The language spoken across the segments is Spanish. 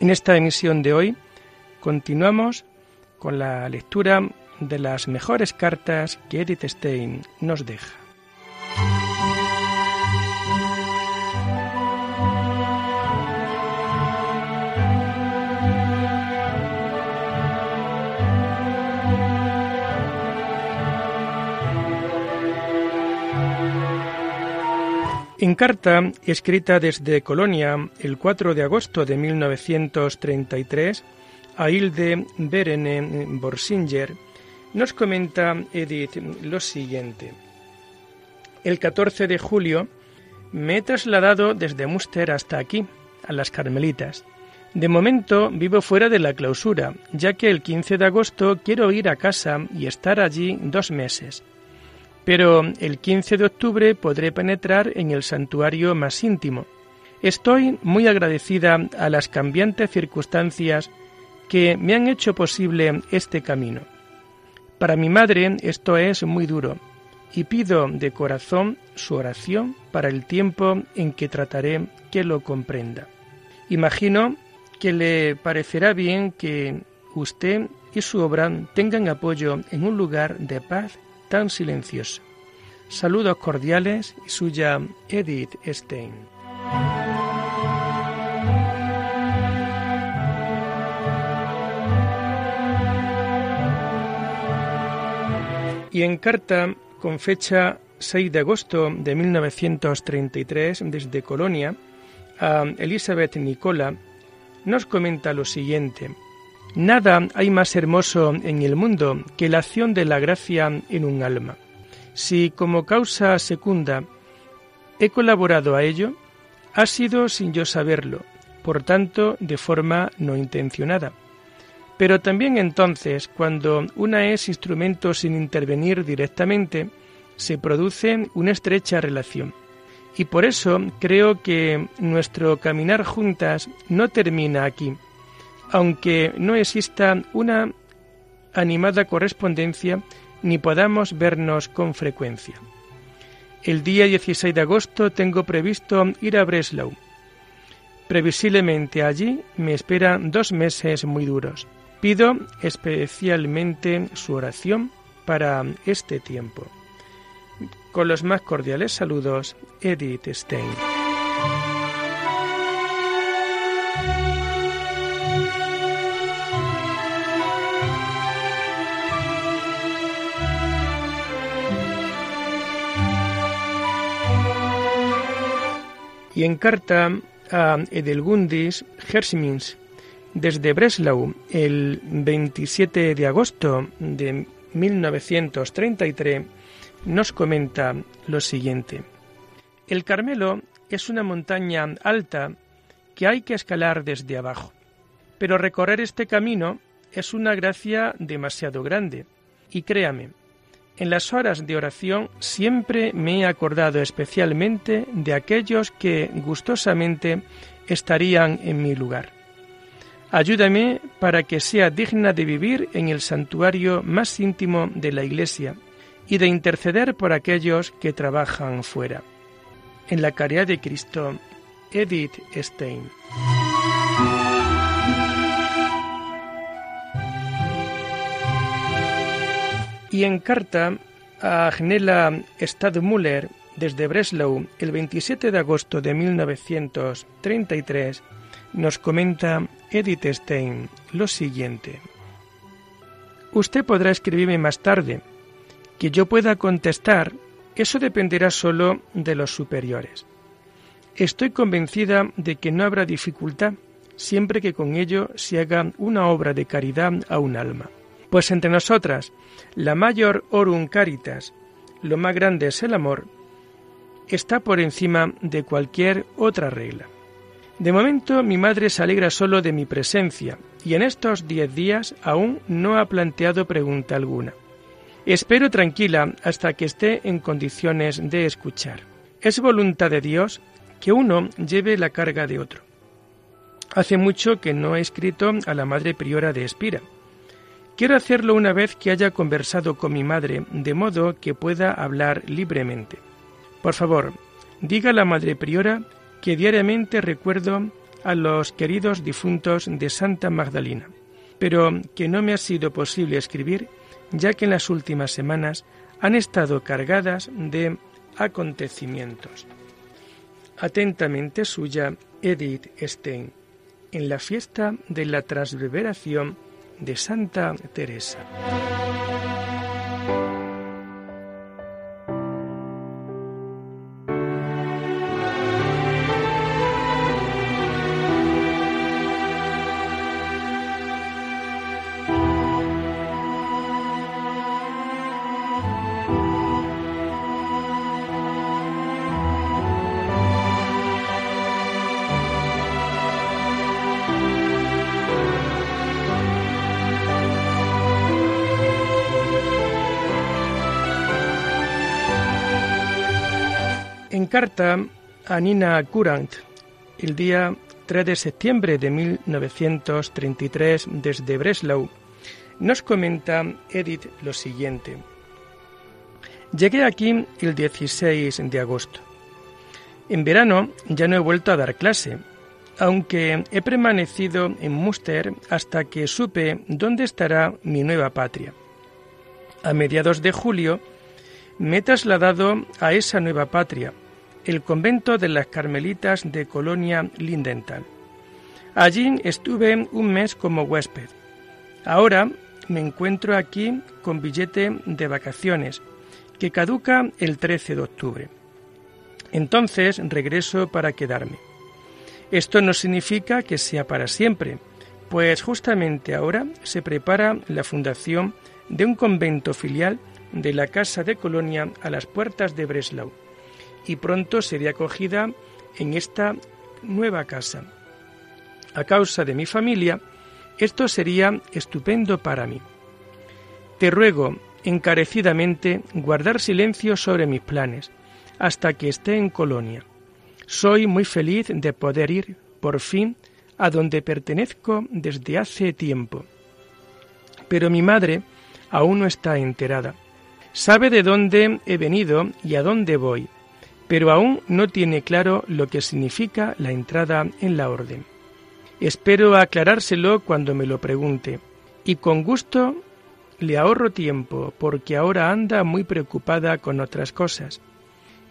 En esta emisión de hoy continuamos con la lectura de las mejores cartas que Edith Stein nos deja. En carta escrita desde Colonia el 4 de agosto de 1933 a Hilde Berene Borsinger, nos comenta Edith lo siguiente. El 14 de julio me he trasladado desde Muster hasta aquí, a las Carmelitas. De momento vivo fuera de la clausura, ya que el 15 de agosto quiero ir a casa y estar allí dos meses pero el 15 de octubre podré penetrar en el santuario más íntimo. Estoy muy agradecida a las cambiantes circunstancias que me han hecho posible este camino. Para mi madre esto es muy duro y pido de corazón su oración para el tiempo en que trataré que lo comprenda. Imagino que le parecerá bien que usted y su obra tengan apoyo en un lugar de paz tan silencioso. Saludos cordiales y suya Edith Stein. Y en carta con fecha 6 de agosto de 1933 desde Colonia a Elizabeth Nicola nos comenta lo siguiente. Nada hay más hermoso en el mundo que la acción de la gracia en un alma. Si como causa secunda he colaborado a ello, ha sido sin yo saberlo, por tanto de forma no intencionada. Pero también entonces, cuando una es instrumento sin intervenir directamente, se produce una estrecha relación. Y por eso creo que nuestro caminar juntas no termina aquí, aunque no exista una animada correspondencia ni podamos vernos con frecuencia. El día 16 de agosto tengo previsto ir a Breslau. Previsiblemente allí me esperan dos meses muy duros. Pido especialmente su oración para este tiempo. Con los más cordiales saludos, Edith Stein. Y en carta a Edelgundis Hersimins desde Breslau el 27 de agosto de 1933 nos comenta lo siguiente. El Carmelo es una montaña alta que hay que escalar desde abajo, pero recorrer este camino es una gracia demasiado grande y créame, en las horas de oración siempre me he acordado especialmente de aquellos que gustosamente estarían en mi lugar. Ayúdame para que sea digna de vivir en el santuario más íntimo de la Iglesia y de interceder por aquellos que trabajan fuera. En la caridad de Cristo, Edith Stein. Y en carta a Agnella Stadmüller desde Breslau el 27 de agosto de 1933 nos comenta Edith Stein lo siguiente. Usted podrá escribirme más tarde. Que yo pueda contestar, eso dependerá solo de los superiores. Estoy convencida de que no habrá dificultad siempre que con ello se haga una obra de caridad a un alma. Pues entre nosotras, la mayor orum caritas, lo más grande es el amor, está por encima de cualquier otra regla. De momento mi madre se alegra solo de mi presencia y en estos diez días aún no ha planteado pregunta alguna. Espero tranquila hasta que esté en condiciones de escuchar. Es voluntad de Dios que uno lleve la carga de otro. Hace mucho que no he escrito a la madre priora de Espira. Quiero hacerlo una vez que haya conversado con mi madre, de modo que pueda hablar libremente. Por favor, diga a la madre priora que diariamente recuerdo a los queridos difuntos de Santa Magdalena, pero que no me ha sido posible escribir ya que en las últimas semanas han estado cargadas de acontecimientos. Atentamente suya, Edith Stein, en la fiesta de la transverberación de Santa Teresa. Carta a Nina Curant, el día 3 de septiembre de 1933 desde Breslau, nos comenta Edith lo siguiente. Llegué aquí el 16 de agosto. En verano ya no he vuelto a dar clase, aunque he permanecido en Münster hasta que supe dónde estará mi nueva patria. A mediados de julio me he trasladado a esa nueva patria, el convento de las Carmelitas de Colonia Lindenthal. Allí estuve un mes como huésped. Ahora me encuentro aquí con billete de vacaciones, que caduca el 13 de octubre. Entonces regreso para quedarme. Esto no significa que sea para siempre, pues justamente ahora se prepara la fundación de un convento filial de la Casa de Colonia a las puertas de Breslau y pronto sería acogida en esta nueva casa. A causa de mi familia, esto sería estupendo para mí. Te ruego encarecidamente guardar silencio sobre mis planes hasta que esté en Colonia. Soy muy feliz de poder ir, por fin, a donde pertenezco desde hace tiempo. Pero mi madre aún no está enterada. Sabe de dónde he venido y a dónde voy, pero aún no tiene claro lo que significa la entrada en la orden. Espero aclarárselo cuando me lo pregunte, y con gusto le ahorro tiempo porque ahora anda muy preocupada con otras cosas.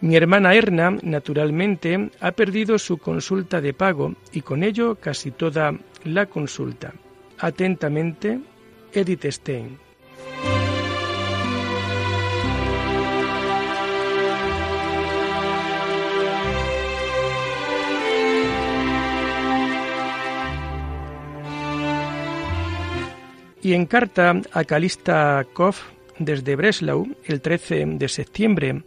Mi hermana Erna, naturalmente, ha perdido su consulta de pago y con ello casi toda la consulta. Atentamente, Edith Stein. Y en carta a Calista Koff desde Breslau, el 13 de septiembre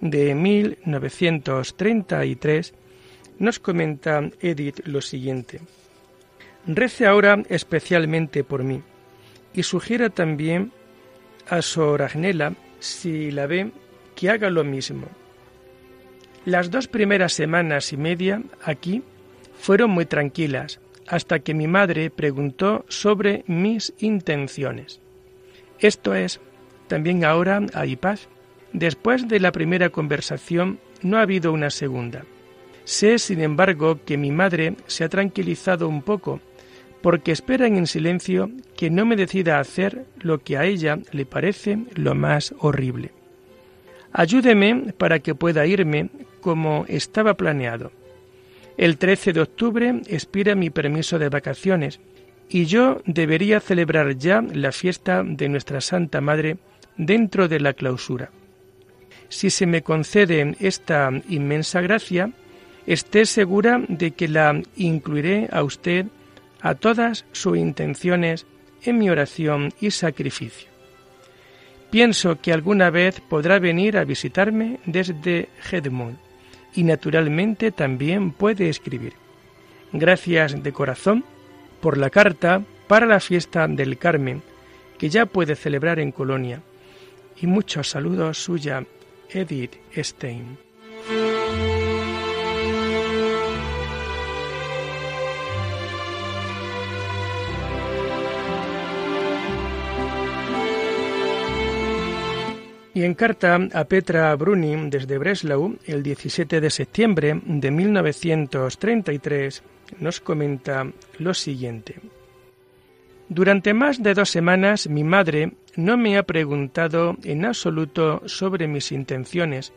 de 1933, nos comenta Edith lo siguiente. Rece ahora especialmente por mí y sugiera también a Sor Agnella, si la ve, que haga lo mismo. Las dos primeras semanas y media aquí fueron muy tranquilas, hasta que mi madre preguntó sobre mis intenciones. Esto es, también ahora hay paz. Después de la primera conversación no ha habido una segunda. Sé, sin embargo, que mi madre se ha tranquilizado un poco, porque esperan en silencio que no me decida a hacer lo que a ella le parece lo más horrible. Ayúdeme para que pueda irme como estaba planeado el 13 de octubre expira mi permiso de vacaciones y yo debería celebrar ya la fiesta de nuestra Santa Madre dentro de la clausura. Si se me concede esta inmensa gracia, esté segura de que la incluiré a usted a todas sus intenciones en mi oración y sacrificio. Pienso que alguna vez podrá venir a visitarme desde Hedmund y naturalmente también puede escribir. Gracias de corazón por la carta para la fiesta del Carmen, que ya puede celebrar en Colonia. Y muchos saludos suya, Edith Stein. Y en carta a Petra Bruni desde Breslau, el 17 de septiembre de 1933, nos comenta lo siguiente. Durante más de dos semanas mi madre no me ha preguntado en absoluto sobre mis intenciones,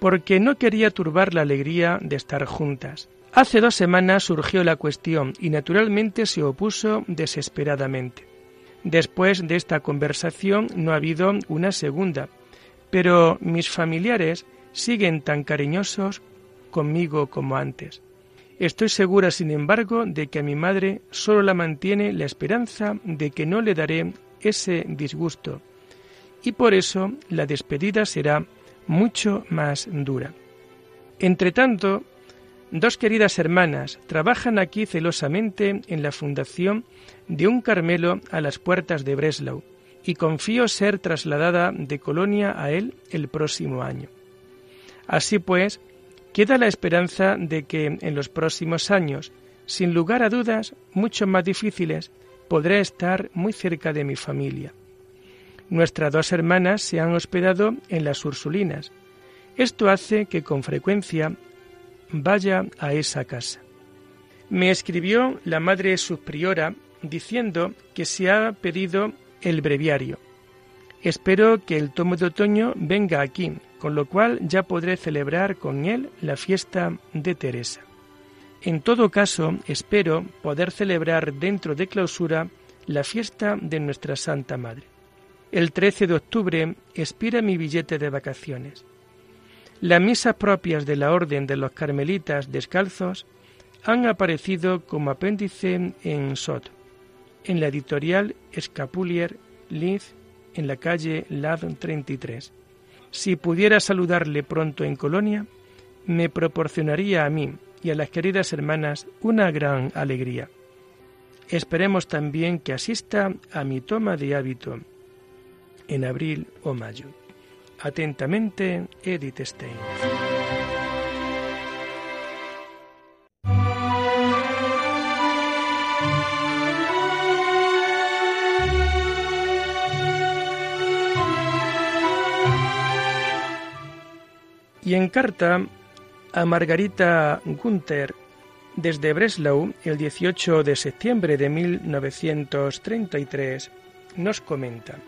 porque no quería turbar la alegría de estar juntas. Hace dos semanas surgió la cuestión y naturalmente se opuso desesperadamente. Después de esta conversación no ha habido una segunda, pero mis familiares siguen tan cariñosos conmigo como antes. Estoy segura, sin embargo, de que a mi madre solo la mantiene la esperanza de que no le daré ese disgusto, y por eso la despedida será mucho más dura. Entretanto, dos queridas hermanas trabajan aquí celosamente en la fundación de un Carmelo a las puertas de Breslau, y confío ser trasladada de Colonia a él el próximo año. Así pues, queda la esperanza de que en los próximos años, sin lugar a dudas mucho más difíciles, podré estar muy cerca de mi familia. Nuestras dos hermanas se han hospedado en las Ursulinas. Esto hace que con frecuencia vaya a esa casa. Me escribió la madre subpriora diciendo que se ha pedido el breviario. Espero que el tomo de otoño venga aquí, con lo cual ya podré celebrar con él la fiesta de Teresa. En todo caso, espero poder celebrar dentro de clausura la fiesta de nuestra Santa Madre. El 13 de octubre expira mi billete de vacaciones. Las misas propias de la Orden de los Carmelitas Descalzos han aparecido como apéndice en SOT en la editorial Scapulier Linz en la calle Lad 33. Si pudiera saludarle pronto en Colonia, me proporcionaría a mí y a las queridas hermanas una gran alegría. Esperemos también que asista a mi toma de hábito en abril o mayo. Atentamente, Edith Stein. Y en carta a Margarita Gunther desde Breslau, el 18 de septiembre de 1933, nos comenta.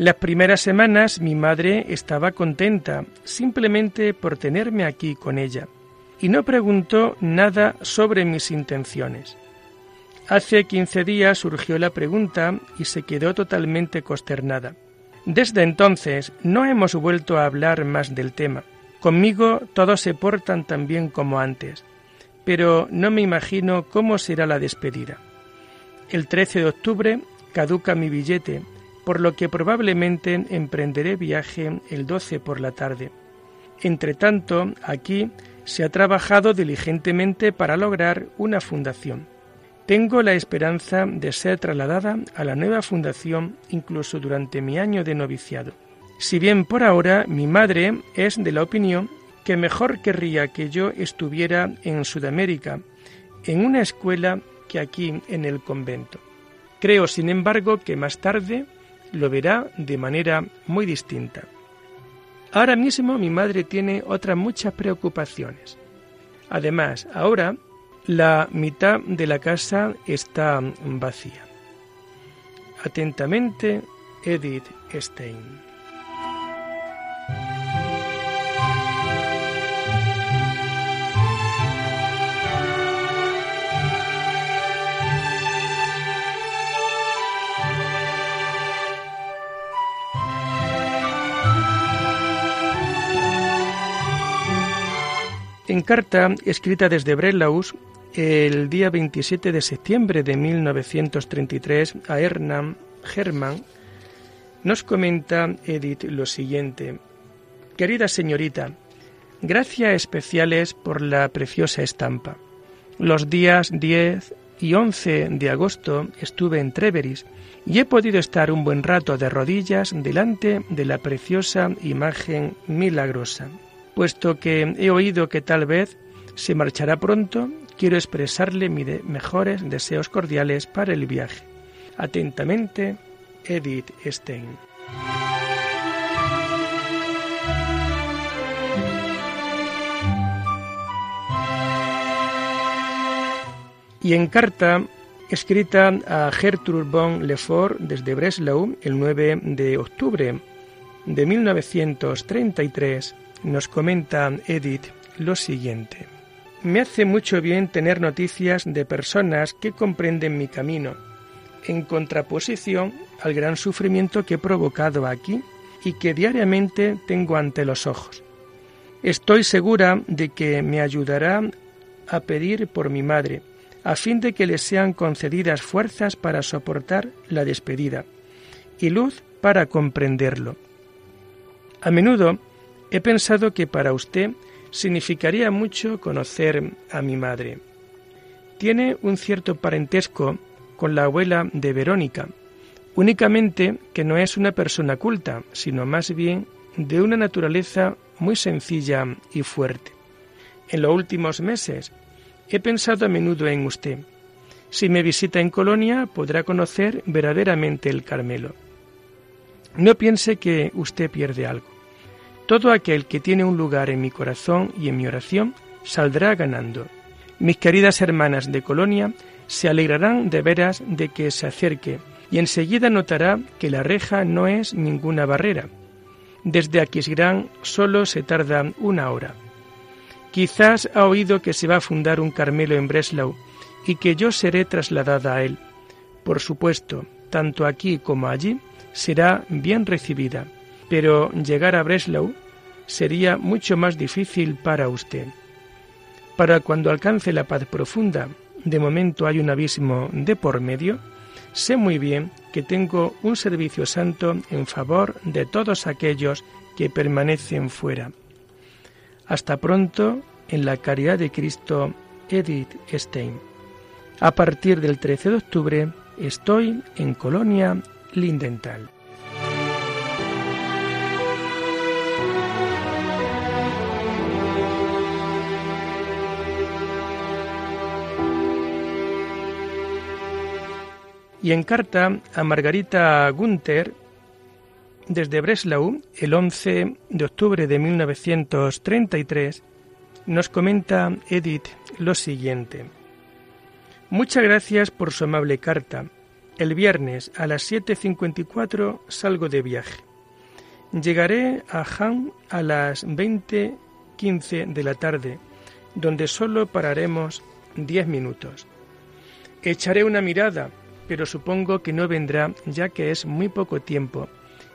Las primeras semanas mi madre estaba contenta simplemente por tenerme aquí con ella y no preguntó nada sobre mis intenciones. Hace 15 días surgió la pregunta y se quedó totalmente consternada. Desde entonces no hemos vuelto a hablar más del tema. Conmigo todos se portan tan bien como antes, pero no me imagino cómo será la despedida. El 13 de octubre caduca mi billete, por lo que probablemente emprenderé viaje el 12 por la tarde. Entretanto, aquí se ha trabajado diligentemente para lograr una fundación. Tengo la esperanza de ser trasladada a la nueva fundación incluso durante mi año de noviciado. Si bien por ahora mi madre es de la opinión que mejor querría que yo estuviera en Sudamérica, en una escuela, que aquí en el convento. Creo, sin embargo, que más tarde lo verá de manera muy distinta. Ahora mismo mi madre tiene otras muchas preocupaciones. Además, ahora la mitad de la casa está vacía. Atentamente, Edith Stein. En carta escrita desde Brelaus el día 27 de septiembre de 1933 a Hernán Hermann, nos comenta Edith lo siguiente. Querida señorita, gracias especiales por la preciosa estampa. Los días 10 y 11 de agosto estuve en Treveris y he podido estar un buen rato de rodillas delante de la preciosa imagen milagrosa. Puesto que he oído que tal vez se marchará pronto, quiero expresarle mis mejores deseos cordiales para el viaje. Atentamente, Edith Stein. Y en carta escrita a Gertrude von Lefort desde Breslau el 9 de octubre de 1933, nos comenta Edith lo siguiente. Me hace mucho bien tener noticias de personas que comprenden mi camino, en contraposición al gran sufrimiento que he provocado aquí y que diariamente tengo ante los ojos. Estoy segura de que me ayudará a pedir por mi madre, a fin de que le sean concedidas fuerzas para soportar la despedida y luz para comprenderlo. A menudo he pensado que para usted significaría mucho conocer a mi madre. Tiene un cierto parentesco con la abuela de Verónica, únicamente que no es una persona culta, sino más bien de una naturaleza muy sencilla y fuerte. En los últimos meses He pensado a menudo en usted. Si me visita en Colonia, podrá conocer verdaderamente el Carmelo. No piense que usted pierde algo. Todo aquel que tiene un lugar en mi corazón y en mi oración saldrá ganando. Mis queridas hermanas de Colonia se alegrarán de veras de que se acerque y enseguida notará que la reja no es ninguna barrera. Desde Aquisgrán solo se tarda una hora. Quizás ha oído que se va a fundar un Carmelo en Breslau y que yo seré trasladada a él. Por supuesto, tanto aquí como allí será bien recibida, pero llegar a Breslau sería mucho más difícil para usted. Para cuando alcance la paz profunda, de momento hay un abismo de por medio, sé muy bien que tengo un servicio santo en favor de todos aquellos que permanecen fuera. Hasta pronto, en la caridad de Cristo, Edith Stein. A partir del 13 de octubre estoy en Colonia Lindenthal. Y en carta a Margarita Gunther, desde Breslau, el 11 de octubre de 1933, nos comenta Edith lo siguiente. Muchas gracias por su amable carta. El viernes a las 7.54 salgo de viaje. Llegaré a Han a las 20.15 de la tarde, donde solo pararemos 10 minutos. Echaré una mirada, pero supongo que no vendrá ya que es muy poco tiempo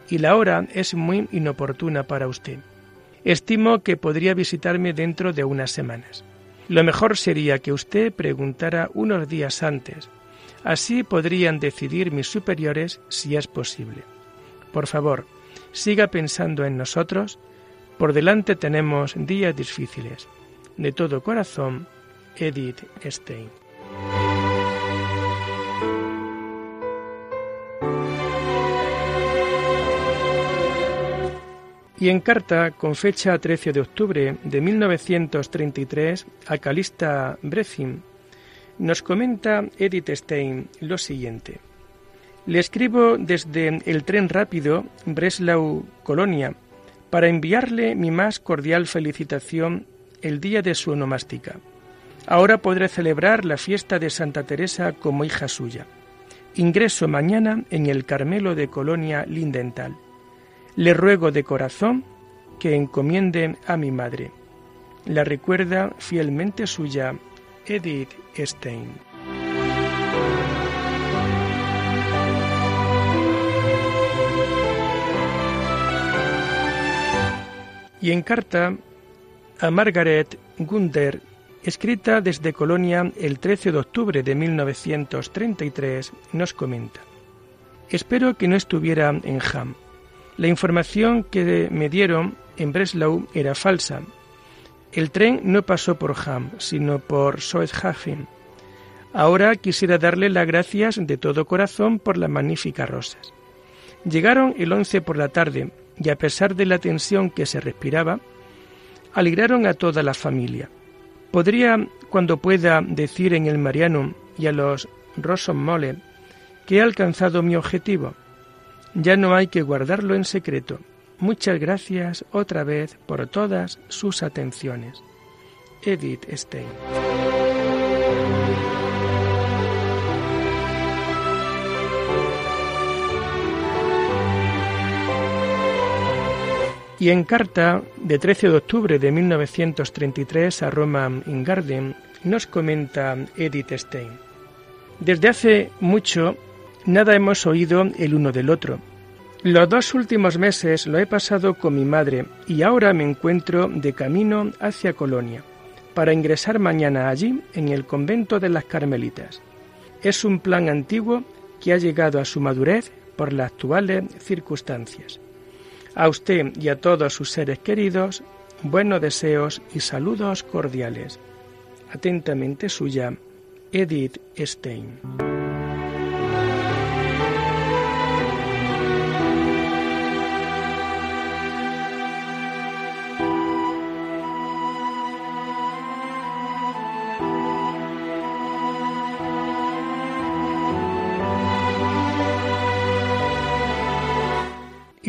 y la hora es muy inoportuna para usted. Estimo que podría visitarme dentro de unas semanas. Lo mejor sería que usted preguntara unos días antes. Así podrían decidir mis superiores si es posible. Por favor, siga pensando en nosotros. Por delante tenemos días difíciles. De todo corazón, Edith Stein. Y en carta con fecha 13 de octubre de 1933 a Calista Brezin, nos comenta Edith Stein lo siguiente. Le escribo desde el tren rápido Breslau-Colonia para enviarle mi más cordial felicitación el día de su onomástica. Ahora podré celebrar la fiesta de Santa Teresa como hija suya. Ingreso mañana en el Carmelo de Colonia Lindenthal. Le ruego de corazón que encomiende a mi madre. La recuerda fielmente suya Edith Stein. Y en carta a Margaret Gunder, escrita desde Colonia el 13 de octubre de 1933, nos comenta, Espero que no estuviera en Ham la información que me dieron en Breslau era falsa. El tren no pasó por Ham, sino por Soethafen. Ahora quisiera darle las gracias de todo corazón por las magníficas rosas. Llegaron el once por la tarde y a pesar de la tensión que se respiraba, alegraron a toda la familia. Podría, cuando pueda, decir en el Mariano y a los Mole que he alcanzado mi objetivo. Ya no hay que guardarlo en secreto. Muchas gracias otra vez por todas sus atenciones. Edith Stein. Y en carta de 13 de octubre de 1933 a Roma Ingarden nos comenta Edith Stein. Desde hace mucho nada hemos oído el uno del otro. Los dos últimos meses lo he pasado con mi madre y ahora me encuentro de camino hacia Colonia para ingresar mañana allí en el convento de las Carmelitas. Es un plan antiguo que ha llegado a su madurez por las actuales circunstancias. A usted y a todos sus seres queridos, buenos deseos y saludos cordiales. Atentamente suya, Edith Stein.